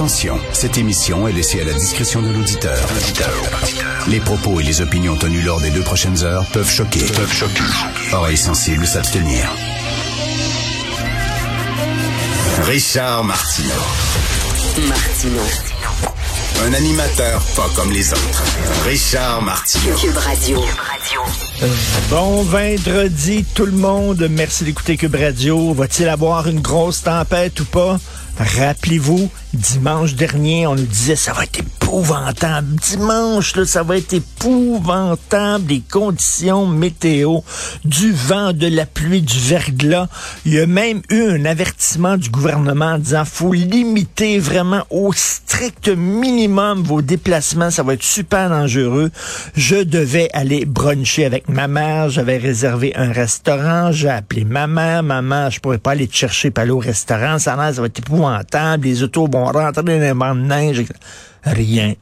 Attention, cette émission est laissée à la discrétion de l'auditeur. Les propos et les opinions tenues lors des deux prochaines heures peuvent choquer. Peuvent choquer. Oreilles sensibles s'abstenir. Richard Martineau. Martino. Un animateur pas comme les autres. Richard Martineau. Cube Radio. Bon vendredi tout le monde, merci d'écouter Cube Radio. Va-t-il avoir une grosse tempête ou pas? Rappelez-vous, dimanche dernier, on nous disait ça va être épouvantable. Dimanche, là, ça va être épouvantable. Les conditions météo, du vent, de la pluie, du verglas. Il y a même eu un avertissement du gouvernement en disant faut limiter vraiment au strict minimum vos déplacements. Ça va être super dangereux. Je devais aller bruncher avec ma mère. J'avais réservé un restaurant. J'ai appelé ma mère. Maman, je pourrais pas aller te chercher pour aller au restaurant. Ça, ça va être épouvantable. Les autos vont rentrer dans les bancs de neige. Rien.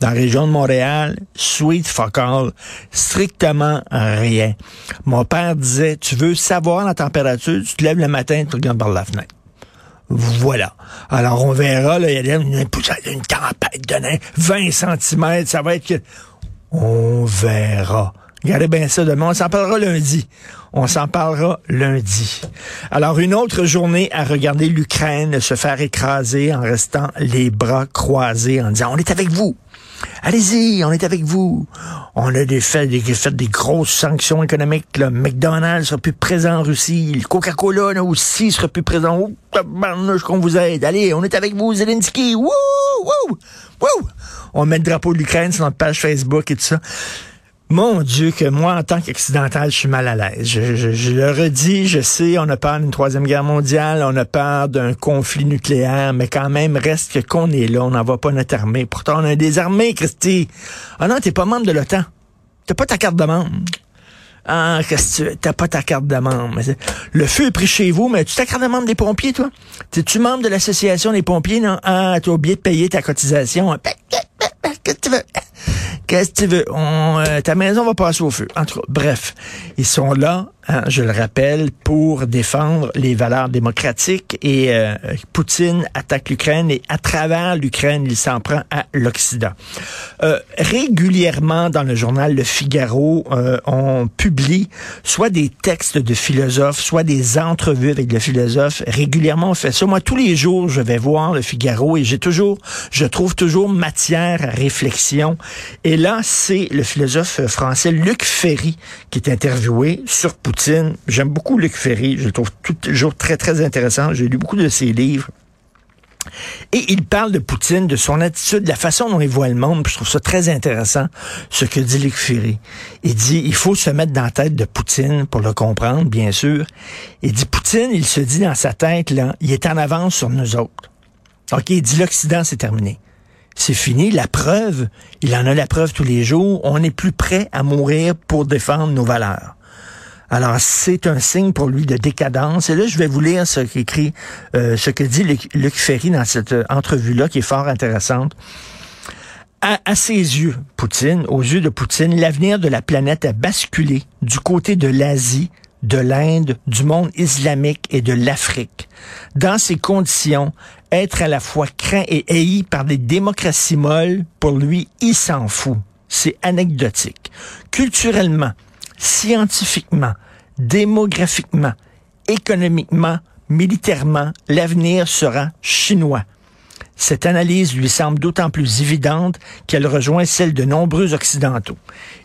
Dans la région de Montréal, sweet fuck all, strictement rien. Mon père disait, tu veux savoir la température, tu te lèves le matin, tu regardes par la fenêtre. Voilà. Alors, on verra, là, il y a une, une tempête de neige, 20 cm, ça va être. On verra. Regardez bien ça demain. On s'en parlera lundi. On s'en parlera lundi. Alors, une autre journée à regarder l'Ukraine se faire écraser en restant les bras croisés, en disant, on est avec vous. Allez-y, on est avec vous. On a des fait, des, fait des grosses sanctions économiques. Le McDonald's sera plus présent en Russie. Le Coca-Cola aussi sera plus présent. Oh, tabarnouche qu'on vous aide. Allez, on est avec vous, Zelensky. Wouh, wouh, wouh. On met le drapeau de l'Ukraine sur notre page Facebook et tout ça. Mon Dieu, que moi, en tant qu'occidental, je suis mal à l'aise. Je, je, je, le redis, je sais, on a peur d'une troisième guerre mondiale, on a peur d'un conflit nucléaire, mais quand même, reste qu'on est là, on n'envoie pas notre armée. Pourtant, on a des armées, Christy. Ah non, t'es pas membre de l'OTAN. T'as pas ta carte de membre. Ah, qu'est-ce que tu T'as pas ta carte de membre. Le feu est pris chez vous, mais tu ta carte de membre des pompiers, toi? T'es-tu membre de l'association des pompiers, non? Ah, t'as oublié de payer ta cotisation. Qu'est-ce que tu veux? Qu'est-ce que tu veux? On, euh, ta maison va passer au feu. Bref, ils sont là, hein, je le rappelle, pour défendre les valeurs démocratiques. Et euh, Poutine attaque l'Ukraine et à travers l'Ukraine, il s'en prend à l'Occident. Euh, régulièrement dans le journal Le Figaro, on publie soit des textes de philosophes, soit des entrevues avec le philosophe. Régulièrement, on fait ça. Moi, tous les jours, je vais voir Le Figaro et j'ai toujours, je trouve toujours matière à réflexion. Et là, c'est le philosophe français Luc Ferry qui est interviewé sur Poutine. J'aime beaucoup Luc Ferry. Je le trouve toujours très, très intéressant. J'ai lu beaucoup de ses livres. Et il parle de Poutine, de son attitude, de la façon dont il voit le monde. je trouve ça très intéressant, ce que dit Luc Ferry. Il dit, il faut se mettre dans la tête de Poutine pour le comprendre, bien sûr. Il dit, Poutine, il se dit dans sa tête, là, il est en avance sur nous autres. OK, il dit, l'Occident, c'est terminé. C'est fini. La preuve, il en a la preuve tous les jours. On est plus prêt à mourir pour défendre nos valeurs. Alors, c'est un signe pour lui de décadence. Et là, je vais vous lire ce qu'écrit, euh, ce que dit Luc, Ferry dans cette euh, entrevue-là, qui est fort intéressante. À, à, ses yeux, Poutine, aux yeux de Poutine, l'avenir de la planète a basculé du côté de l'Asie, de l'Inde, du monde islamique et de l'Afrique. Dans ces conditions, être à la fois craint et haï par des démocraties molles, pour lui, il s'en fout. C'est anecdotique. Culturellement, scientifiquement, démographiquement, économiquement, militairement, l'avenir sera chinois. Cette analyse lui semble d'autant plus évidente qu'elle rejoint celle de nombreux Occidentaux.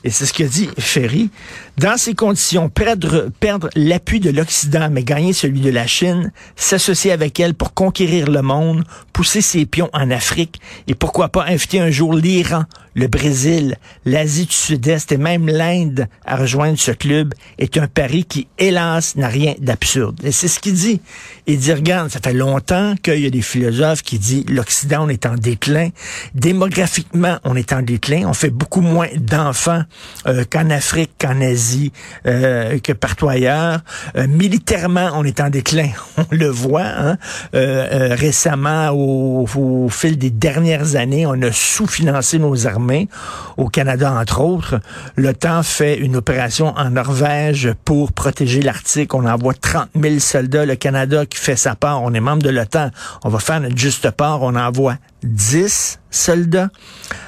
Et c'est ce que dit Ferry. Dans ces conditions, perdre, perdre l'appui de l'Occident, mais gagner celui de la Chine, s'associer avec elle pour conquérir le monde, pousser ses pions en Afrique, et pourquoi pas inviter un jour l'Iran, le Brésil, l'Asie du Sud-Est et même l'Inde à rejoindre ce club est un pari qui, hélas, n'a rien d'absurde. Et c'est ce qu'il dit. Il dit, regarde, ça fait longtemps qu'il y a des philosophes qui disent l'Occident, on est en déclin. Démographiquement, on est en déclin. On fait beaucoup moins d'enfants euh, qu'en Afrique, qu'en Asie, euh, que partout ailleurs. Euh, militairement, on est en déclin. On le voit. Hein? récemment, au, au fil des dernières années, on a sous-financé nos armées au Canada, entre autres. L'OTAN fait une opération en Norvège pour protéger l'Arctique. On envoie 30 000 soldats. Le Canada qui fait sa part, on est membre de l'OTAN. On va faire notre juste part. Envoie 10 soldats.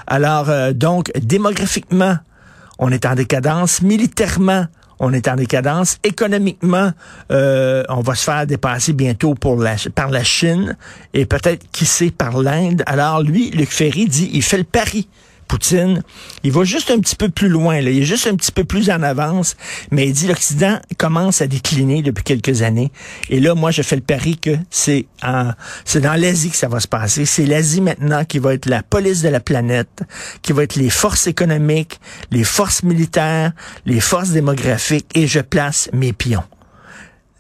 Alors, euh, donc, démographiquement, on est en décadence. Militairement, on est en décadence. Économiquement, euh, on va se faire dépasser bientôt par la Chine et peut-être, qui sait, par l'Inde. Alors lui, Luc Ferry dit, il fait le pari Poutine, il va juste un petit peu plus loin, là. il est juste un petit peu plus en avance, mais il dit l'Occident commence à décliner depuis quelques années. Et là, moi, je fais le pari que c'est c'est dans l'Asie que ça va se passer. C'est l'Asie maintenant qui va être la police de la planète, qui va être les forces économiques, les forces militaires, les forces démographiques, et je place mes pions.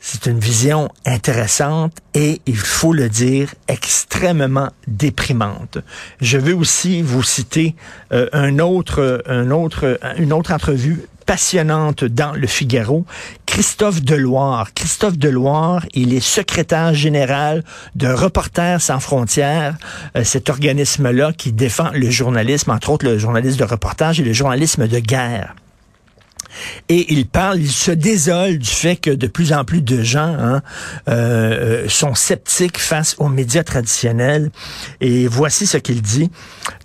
C'est une vision intéressante et, il faut le dire, extrêmement déprimante. Je veux aussi vous citer euh, un autre, un autre, une autre entrevue passionnante dans le Figaro. Christophe Deloire. Christophe Deloire, il est secrétaire général de Reporters sans frontières, euh, cet organisme-là qui défend le journalisme, entre autres le journalisme de reportage et le journalisme de guerre. Et il parle, il se désole du fait que de plus en plus de gens hein, euh, sont sceptiques face aux médias traditionnels. Et voici ce qu'il dit.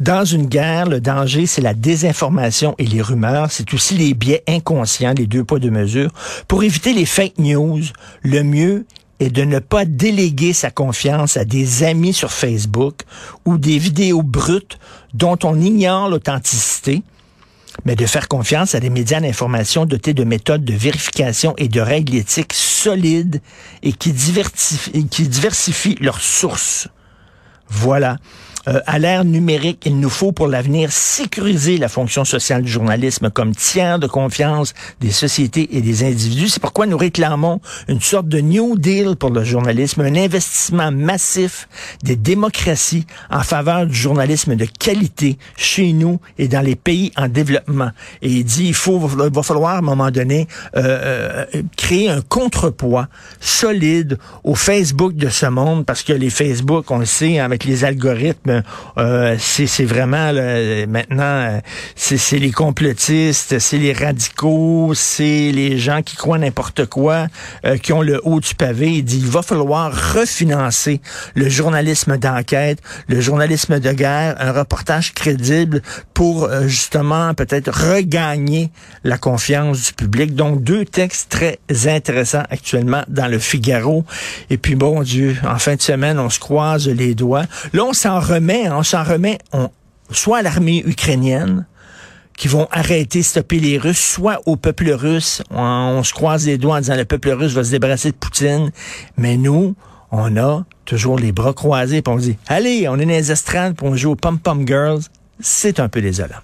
Dans une guerre, le danger, c'est la désinformation et les rumeurs. C'est aussi les biais inconscients, les deux poids, deux mesures. Pour éviter les fake news, le mieux est de ne pas déléguer sa confiance à des amis sur Facebook ou des vidéos brutes dont on ignore l'authenticité mais de faire confiance à des médias d'information dotés de méthodes de vérification et de règles éthiques solides et qui diversifient, leurs sources. Voilà. Euh, à l'ère numérique, il nous faut pour l'avenir sécuriser la fonction sociale du journalisme comme tiers de confiance des sociétés et des individus. C'est pourquoi nous réclamons une sorte de New Deal pour le journalisme, un investissement massif des démocraties en faveur du journalisme de qualité chez nous et dans les pays en développement. Et il dit, il faut, va falloir à un moment donné euh, euh, créer un contrepoids solide au Facebook de ce monde parce que les Facebook, on le sait, avec les algorithmes, euh, c'est vraiment maintenant, euh, c'est les complotistes, c'est les radicaux, c'est les gens qui croient n'importe quoi, euh, qui ont le haut du pavé. Il dit il va falloir refinancer le journalisme d'enquête, le journalisme de guerre, un reportage crédible pour justement peut-être regagner la confiance du public. Donc deux textes très intéressants actuellement dans le Figaro. Et puis bon Dieu, en fin de semaine, on se croise les doigts. Là, on s'en remet on s'en remet soit à l'armée ukrainienne, qui vont arrêter, stopper les Russes, soit au peuple russe. On, se croise les doigts en disant le peuple russe va se débarrasser de Poutine. Mais nous, on a toujours les bras croisés, puis on dit, allez, on est dans les estrades, puis on joue aux Pom Pom Girls. C'est un peu désolant.